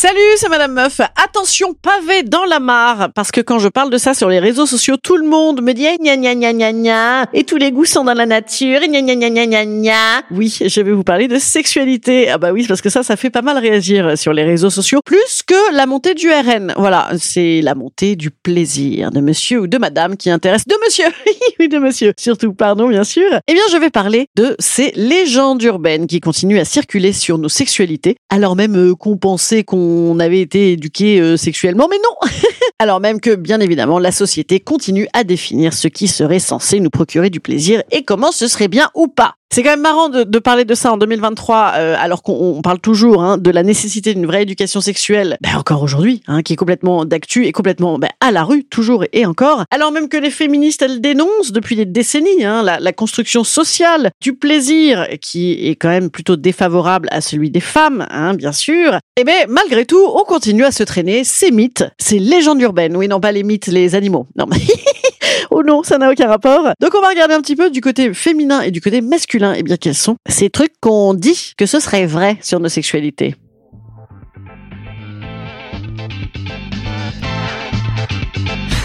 Salut, c'est Madame Meuf. Attention, pavé dans la mare, parce que quand je parle de ça sur les réseaux sociaux, tout le monde me dit eh, gna gna gna gna gna, et tous les goûts sont dans la nature, gna gna gna gna gna gna. Oui, je vais vous parler de sexualité. Ah bah oui, parce que ça, ça fait pas mal réagir sur les réseaux sociaux, plus que la montée du RN. Voilà, c'est la montée du plaisir de monsieur ou de madame qui intéresse de monsieur. oui, de monsieur. Surtout, pardon, bien sûr. Eh bien, je vais parler de ces légendes urbaines qui continuent à circuler sur nos sexualités, alors même euh, qu'on pensait qu'on on avait été éduqué euh, sexuellement, mais non Alors même que, bien évidemment, la société continue à définir ce qui serait censé nous procurer du plaisir et comment ce serait bien ou pas. C'est quand même marrant de, de, parler de ça en 2023, euh, alors qu'on parle toujours hein, de la nécessité d'une vraie éducation sexuelle, ben encore aujourd'hui, hein, qui est complètement d'actu et complètement ben, à la rue, toujours et encore. Alors même que les féministes, elles dénoncent depuis des décennies hein, la, la, construction sociale du plaisir, qui est quand même plutôt défavorable à celui des femmes, hein, bien sûr. Et eh ben malgré tout, on continue à se traîner ces mythes, ces légendes urbaines. Oui, non pas les mythes, les animaux. Non. oh non, ça n'a aucun rapport. Donc on va regarder un petit peu du côté féminin et du côté masculin. Et eh bien quels sont ces trucs qu'on dit que ce serait vrai sur nos sexualités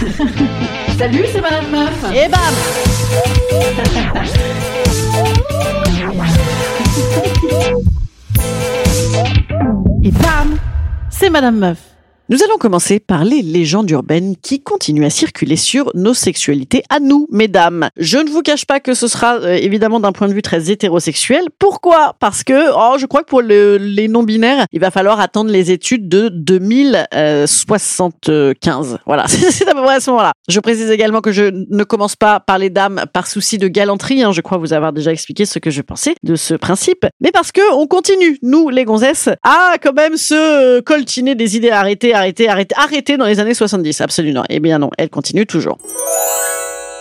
Salut, c'est Madame Meuf. Et bam Et bam C'est Madame Meuf. Nous allons commencer par les légendes urbaines qui continuent à circuler sur nos sexualités à nous, mesdames. Je ne vous cache pas que ce sera euh, évidemment d'un point de vue très hétérosexuel. Pourquoi? Parce que, oh, je crois que pour les non-binaires, il va falloir attendre les études de 2075. Voilà, c'est à peu près à ce moment-là. Je précise également que je ne commence pas par les dames par souci de galanterie. Hein. Je crois vous avoir déjà expliqué ce que je pensais de ce principe. Mais parce que on continue, nous, les gonzesses, à quand même se coltiner des idées arrêtées arrêtée, arrêtée, arrêtée dans les années 70, absolument. Eh bien non, elle continue toujours.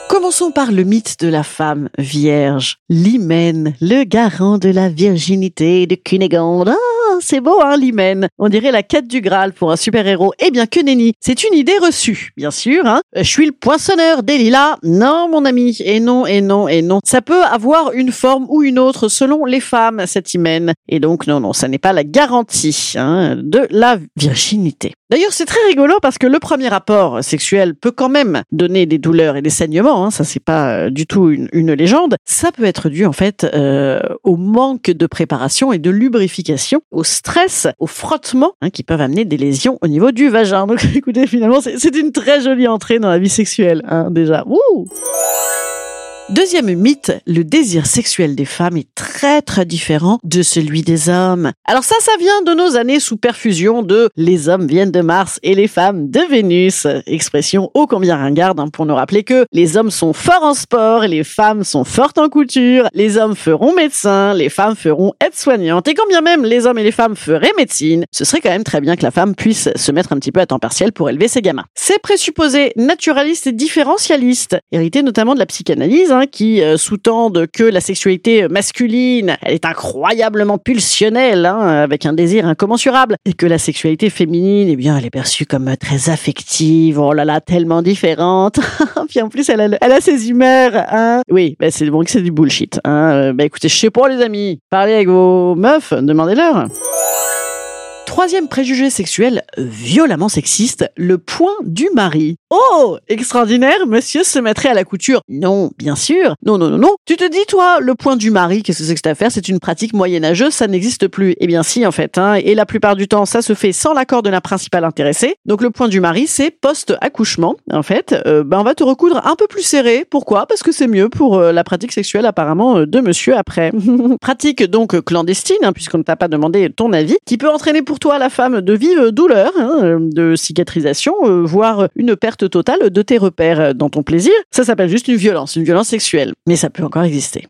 Commençons par le mythe de la femme vierge, l'hymen, le garant de la virginité de Cunégonde. Ah, c'est beau, hein, l'hymen. On dirait la quête du Graal pour un super-héros. Eh bien, que nenni, c'est une idée reçue, bien sûr. Hein. Je suis le poinçonneur des lilas. Non, mon ami. Et non, et non, et non. Ça peut avoir une forme ou une autre selon les femmes, cet hymen. Et donc, non, non, ça n'est pas la garantie hein, de la virginité. D'ailleurs, c'est très rigolo parce que le premier rapport sexuel peut quand même donner des douleurs et des saignements. Hein, ça, c'est pas euh, du tout une, légende. Ça peut être dû en fait euh, au manque de préparation et de lubrification, au stress, au frottement, hein, qui peuvent amener des lésions au niveau du vagin. Donc, écoutez, finalement, c'est une très jolie entrée dans la vie sexuelle, hein, déjà. Deuxième mythe, le désir sexuel des femmes est très très différent de celui des hommes. Alors ça, ça vient de nos années sous perfusion de les hommes viennent de Mars et les femmes de Vénus. Expression ô combien ringarde hein, pour nous rappeler que les hommes sont forts en sport les femmes sont fortes en couture. Les hommes feront médecin, les femmes feront aide-soignante. Et quand bien même les hommes et les femmes feraient médecine, ce serait quand même très bien que la femme puisse se mettre un petit peu à temps partiel pour élever ses gamins. Ces présupposés naturalistes et différentialistes, hérités notamment de la psychanalyse, Hein, qui euh, sous-tendent que la sexualité masculine, elle est incroyablement pulsionnelle, hein, avec un désir incommensurable, et que la sexualité féminine, eh bien, elle est perçue comme très affective, oh là là, tellement différente. Puis en plus, elle a, elle a ses humeurs. Hein. Oui, bah c'est bon que c'est du bullshit. Hein. Euh, bah écoutez, je sais pas les amis, parlez avec vos meufs, demandez-leur. Troisième préjugé sexuel violemment sexiste, le point du mari. Oh, extraordinaire, monsieur se mettrait à la couture. Non, bien sûr. Non, non, non, non. Tu te dis, toi, le point du mari, qu'est-ce que c'est que cette affaire? C'est une pratique moyenâgeuse, ça n'existe plus. Eh bien, si, en fait. Hein. Et la plupart du temps, ça se fait sans l'accord de la principale intéressée. Donc, le point du mari, c'est post-accouchement. En fait, euh, ben, on va te recoudre un peu plus serré. Pourquoi? Parce que c'est mieux pour euh, la pratique sexuelle, apparemment, euh, de monsieur après. pratique donc clandestine, hein, puisqu'on ne t'a pas demandé ton avis, qui peut entraîner pour toi, la femme, de vives douleurs, hein, de cicatrisation, voire une perte totale de tes repères dans ton plaisir. Ça s'appelle juste une violence, une violence sexuelle. Mais ça peut encore exister.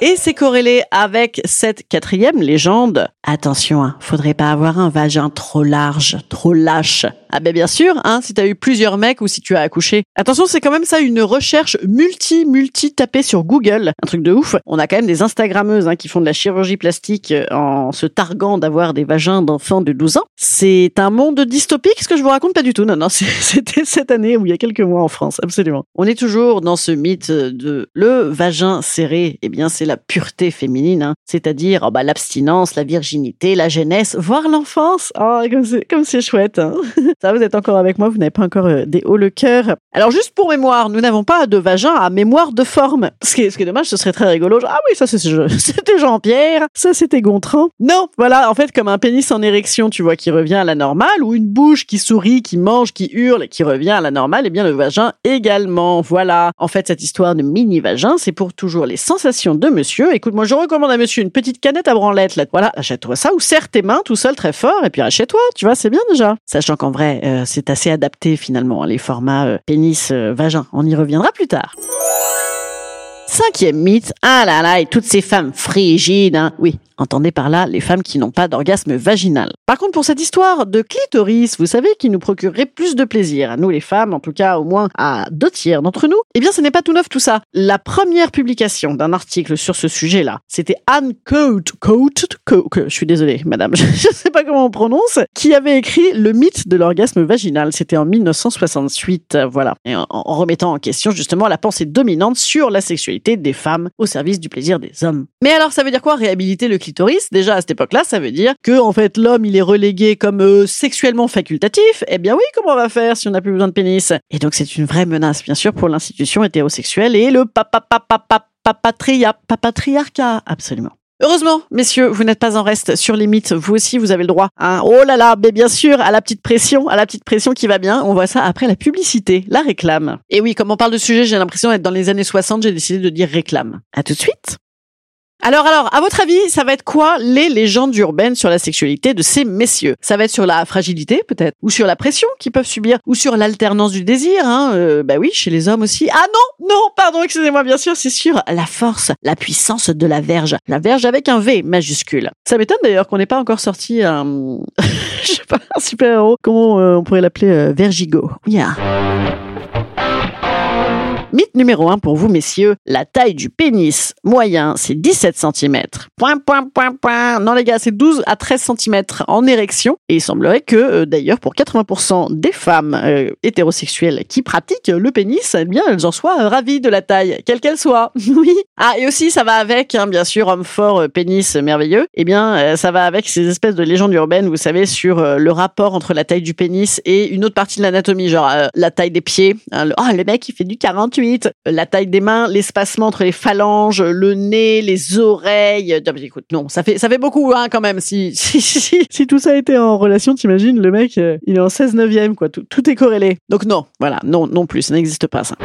Et c'est corrélé avec cette quatrième légende. Attention, hein, faudrait pas avoir un vagin trop large, trop lâche. Ah ben bien sûr, hein, si t'as eu plusieurs mecs ou si tu as accouché. Attention, c'est quand même ça une recherche multi multi tapée sur Google, un truc de ouf. On a quand même des Instagrammeuses hein, qui font de la chirurgie plastique euh, en se targuant d'avoir des vagins d'enfants de 12 ans. C'est un monde dystopique, ce que je vous raconte pas du tout. Non, non, c'était cette année ou il y a quelques mois en France, absolument. On est toujours dans ce mythe de le vagin serré. Eh bien, c'est la pureté féminine, hein. c'est-à-dire oh bah, l'abstinence, la virginité, la jeunesse, voire l'enfance. Oh, comme c'est chouette. Hein. Ça, vous êtes encore avec moi, vous n'avez pas encore euh, des hauts le cœur. Alors, juste pour mémoire, nous n'avons pas de vagin à mémoire de forme. Ce qui est, dommage, ce serait très rigolo. Ah oui, ça c'était Jean-Pierre, ça c'était Gontran. Non, voilà, en fait, comme un pénis en érection, tu vois, qui revient à la normale, ou une bouche qui sourit, qui mange, qui hurle, et qui revient à la normale, et eh bien le vagin également. Voilà. En fait, cette histoire de mini-vagin, c'est pour toujours les sensations de monsieur. Écoute, moi, je recommande à monsieur une petite canette à branlette, là. Voilà, achète-toi ça, ou serre tes mains tout seul très fort, et puis achète-toi, tu vois, c'est bien déjà. Sachant qu'en vrai, euh, c'est assez adapté finalement, les formats euh, pénis-vagin. On y reviendra plus tard. Cinquième mythe, ah là là, et toutes ces femmes frigides, hein. Oui, Entendez par là les femmes qui n'ont pas d'orgasme vaginal. Par contre, pour cette histoire de clitoris, vous savez, qui nous procurerait plus de plaisir, à nous les femmes, en tout cas au moins à deux tiers d'entre nous, eh bien ce n'est pas tout neuf tout ça. La première publication d'un article sur ce sujet-là, c'était Anne Coate, Coate, Coate, je suis désolée madame, je ne sais pas comment on prononce, qui avait écrit Le mythe de l'orgasme vaginal. C'était en 1968, voilà. Et en, en remettant en question justement la pensée dominante sur la sexualité des femmes au service du plaisir des hommes. Mais alors ça veut dire quoi réhabiliter le déjà à cette époque-là, ça veut dire que en fait l'homme il est relégué comme euh, sexuellement facultatif. Eh bien oui, comment on va faire si on n'a plus besoin de pénis? Et donc c'est une vraie menace bien sûr pour l'institution hétérosexuelle et le papa absolument. Heureusement, messieurs, vous n'êtes pas en reste sur les mythes. Vous aussi, vous avez le droit. Hein. Oh là là, mais bien sûr, à la petite pression, à la petite pression qui va bien. On voit ça après la publicité, la réclame. Et oui, comme on parle de sujet, j'ai l'impression d'être dans les années 60, j'ai décidé de dire réclame. À tout de suite. Alors, alors, à votre avis, ça va être quoi les légendes urbaines sur la sexualité de ces messieurs? Ça va être sur la fragilité, peut-être, ou sur la pression qu'ils peuvent subir, ou sur l'alternance du désir. Hein euh, bah oui, chez les hommes aussi. Ah non, non, pardon, excusez-moi, bien sûr, c'est sur la force, la puissance de la verge, la verge avec un V majuscule. Ça m'étonne d'ailleurs qu'on n'ait pas encore sorti un, je sais super héros. Comment euh, on pourrait l'appeler euh, Vergigo Yeah. Mythe numéro 1 pour vous, messieurs, la taille du pénis moyen, c'est 17 cm. Point, point, point, point. Non, les gars, c'est 12 à 13 cm en érection. Et il semblerait que, euh, d'ailleurs, pour 80% des femmes euh, hétérosexuelles qui pratiquent le pénis, eh bien, elles en soient euh, ravies de la taille, quelle qu'elle soit. oui. Ah, et aussi, ça va avec, hein, bien sûr, homme fort, pénis merveilleux. Eh bien, ça va avec ces espèces de légendes urbaines, vous savez, sur le rapport entre la taille du pénis et une autre partie de l'anatomie, genre la taille des pieds. Hein, le, oh, le mec, il fait du 40 la taille des mains, l'espacement entre les phalanges, le nez, les oreilles. Écoute, non, ça fait ça fait beaucoup hein, quand même. Si si, si, si tout ça était en relation, t'imagines le mec, euh, il est en 16 neuvième quoi. Tout, tout est corrélé. Donc non, voilà, non non plus, ça n'existe pas ça.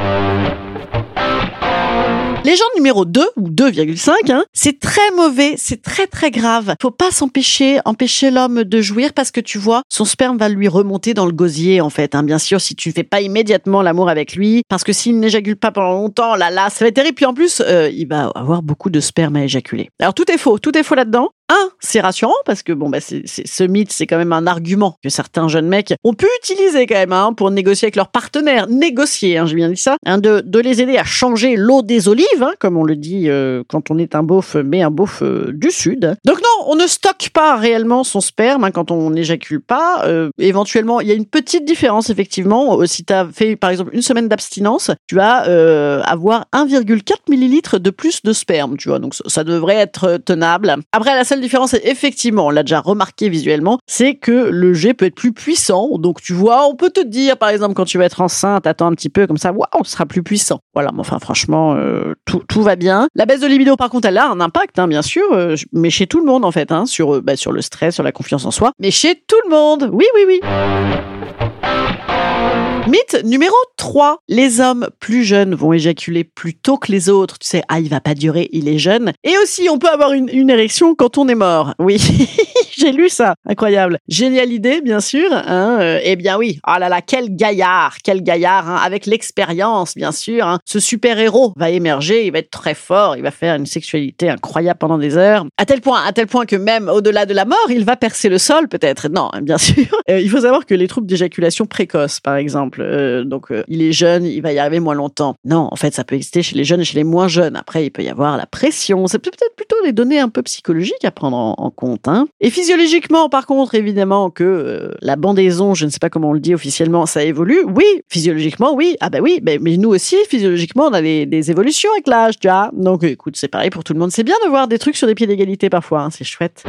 Légende numéro 2 ou 2,5, hein, c'est très mauvais, c'est très très grave. Faut pas s'empêcher, empêcher l'homme de jouir parce que tu vois, son sperme va lui remonter dans le gosier en fait. Hein. Bien sûr, si tu ne fais pas immédiatement l'amour avec lui, parce que s'il n'éjacule pas pendant longtemps, là là, ça va être terrible. Puis en plus, euh, il va avoir beaucoup de sperme à éjaculer. Alors tout est faux, tout est faux là-dedans. Un, c'est rassurant parce que bon bah c'est, ce mythe c'est quand même un argument que certains jeunes mecs ont pu utiliser quand même hein, pour négocier avec leurs partenaires, négocier, hein, j'ai bien dit ça, hein, de, les aider à changer l'eau des olives, hein, comme on le dit euh, quand on est un beauf, mais un beauf euh, du sud. Donc non, on ne stocke pas réellement son sperme hein, quand on n'éjacule pas. Euh, éventuellement, il y a une petite différence effectivement. si tu as fait par exemple une semaine d'abstinence, tu vas avoir 1,4 millilitres de plus de sperme, tu vois. Donc ça, ça devrait être tenable. Après la seule différence, effectivement, on l'a déjà remarqué visuellement, c'est que le jet peut être plus puissant. Donc, tu vois, on peut te dire, par exemple, quand tu vas être enceinte, attends un petit peu comme ça, waouh, on sera plus puissant. Voilà, mais enfin, franchement, euh, tout, tout va bien. La baisse de libido, par contre, elle a un impact, hein, bien sûr, euh, mais chez tout le monde, en fait, hein, sur, euh, bah, sur le stress, sur la confiance en soi, mais chez tout le monde. Oui, oui, oui. Mythe numéro 3. Les hommes plus jeunes vont éjaculer plus tôt que les autres. Tu sais, ah, il va pas durer, il est jeune. Et aussi, on peut avoir une, une érection quand on est mort. Oui. j'ai lu ça, incroyable. Géniale idée, bien sûr. Hein, euh, eh bien oui, ah là là, quel gaillard, quel gaillard, hein, avec l'expérience, bien sûr. Hein. Ce super héros va émerger, il va être très fort, il va faire une sexualité incroyable pendant des heures, à tel point, à tel point que même au-delà de la mort, il va percer le sol, peut-être. Non, bien sûr. Euh, il faut savoir que les troubles d'éjaculation précoce, par exemple, euh, donc euh, il est jeune, il va y arriver moins longtemps. Non, en fait, ça peut exister chez les jeunes et chez les moins jeunes. Après, il peut y avoir la pression. C'est peut-être plutôt des données un peu psychologiques à prendre en, en compte. Hein. Et physiologiquement, par contre, évidemment que euh, la bandaison, je ne sais pas comment on le dit officiellement, ça évolue. Oui, physiologiquement, oui. Ah bah oui, mais, nous aussi, physiologiquement, on a des, des évolutions avec l'âge, tu vois. Donc écoute, c'est pareil pour tout le monde. C'est bien de voir des trucs sur des pieds d'égalité parfois, hein, c'est chouette.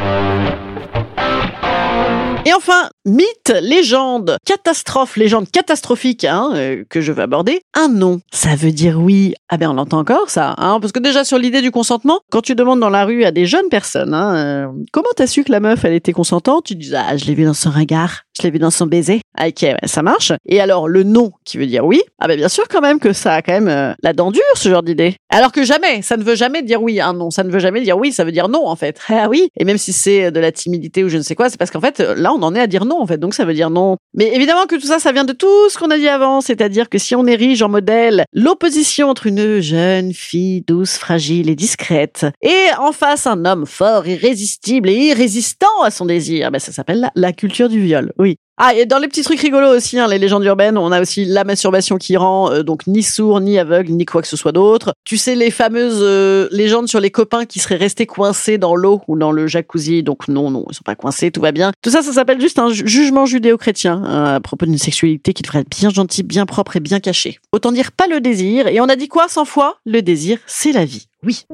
Et enfin, mythe, légende, catastrophe, légende catastrophique hein, euh, que je veux aborder. Un non, ça veut dire oui. Ah ben on l'entend encore ça, hein, parce que déjà sur l'idée du consentement, quand tu demandes dans la rue à des jeunes personnes, hein, euh, comment t'as su que la meuf elle était consentante? Tu dis ah je l'ai vu dans son regard, je l'ai vu dans son baiser. Ah, ok, ça marche. Et alors le non qui veut dire oui, ah ben bien sûr quand même que ça a quand même euh, la dent dure ce genre d'idée. Alors que jamais, ça ne veut jamais dire oui, un non, ça ne veut jamais dire oui, ça veut dire non en fait. Ah oui, et même si c'est de la timidité ou je ne sais quoi, c'est parce qu'en fait là on en est à dire non en fait, donc ça veut dire non. Mais évidemment que tout ça, ça vient de tout ce qu'on a dit avant, c'est-à-dire que si on érige en modèle l'opposition entre une jeune fille douce, fragile et discrète, et en face un homme fort, irrésistible et irrésistant à son désir, ben ça s'appelle la culture du viol. Oui. Ah, et dans les petits trucs rigolos aussi, hein, les légendes urbaines, on a aussi la masturbation qui rend euh, donc ni sourd, ni aveugle, ni quoi que ce soit d'autre. Tu sais les fameuses euh, légendes sur les copains qui seraient restés coincés dans l'eau ou dans le jacuzzi. Donc non, non, ils sont pas coincés, tout va bien. Tout ça, ça s'appelle juste un ju- jugement judéo-chrétien hein, à propos d'une sexualité qui devrait être bien gentille, bien propre et bien cachée. Autant dire pas le désir. Et on a dit quoi 100 fois? Le désir, c'est la vie. Oui.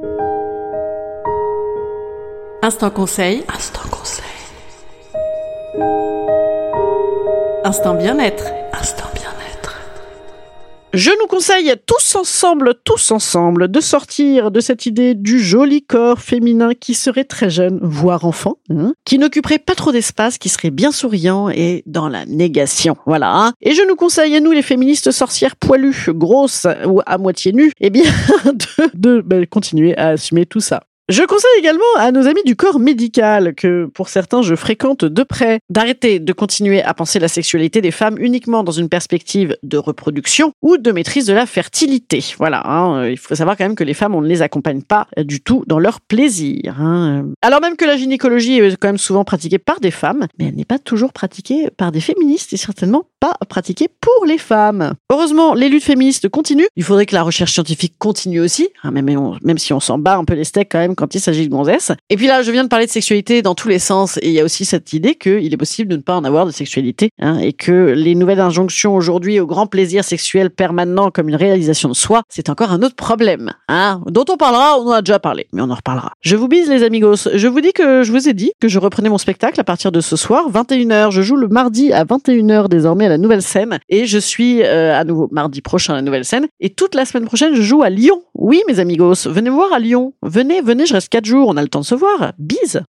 Instant conseil. Instant conseil. Instant bien-être. Instant bien-être. Je nous conseille tous ensemble, tous ensemble, de sortir de cette idée du joli corps féminin qui serait très jeune, voire enfant, hein, qui n'occuperait pas trop d'espace, qui serait bien souriant et dans la négation. Voilà. hein. Et je nous conseille à nous, les féministes sorcières poilues, grosses ou à moitié nues, eh bien, de, de ben, continuer à assumer tout ça. Je conseille également à nos amis du corps médical, que pour certains je fréquente de près, d'arrêter de continuer à penser la sexualité des femmes uniquement dans une perspective de reproduction ou de maîtrise de la fertilité. Voilà, hein, il faut savoir quand même que les femmes, on ne les accompagne pas du tout dans leur plaisir. hein. Alors même que la gynécologie est quand même souvent pratiquée par des femmes, mais elle n'est pas toujours pratiquée par des féministes et certainement pas pratiquée pour les femmes. Heureusement, les luttes féministes continuent. Il faudrait que la recherche scientifique continue aussi, hein, même, même si on s'en bat un peu les steaks quand même quand il s'agit de gonzesses. Et puis là, je viens de parler de sexualité dans tous les sens, et il y a aussi cette idée qu'il est possible de ne pas en avoir de sexualité, hein, et que les nouvelles injonctions aujourd'hui au grand plaisir sexuel permanent comme une réalisation de soi, c'est encore un autre problème, hein, dont on parlera, on en a déjà parlé, mais on en reparlera. Je vous bise les amigos, je vous dis que je vous ai dit que je reprenais mon spectacle à partir de ce soir, 21h, je joue le mardi à 21h désormais à la nouvelle scène, et je suis euh, à nouveau mardi prochain à la nouvelle scène, et toute la semaine prochaine je joue à Lyon. Oui mes amigos, venez voir à Lyon, venez, venez, je reste 4 jours, on a le temps de se voir, bise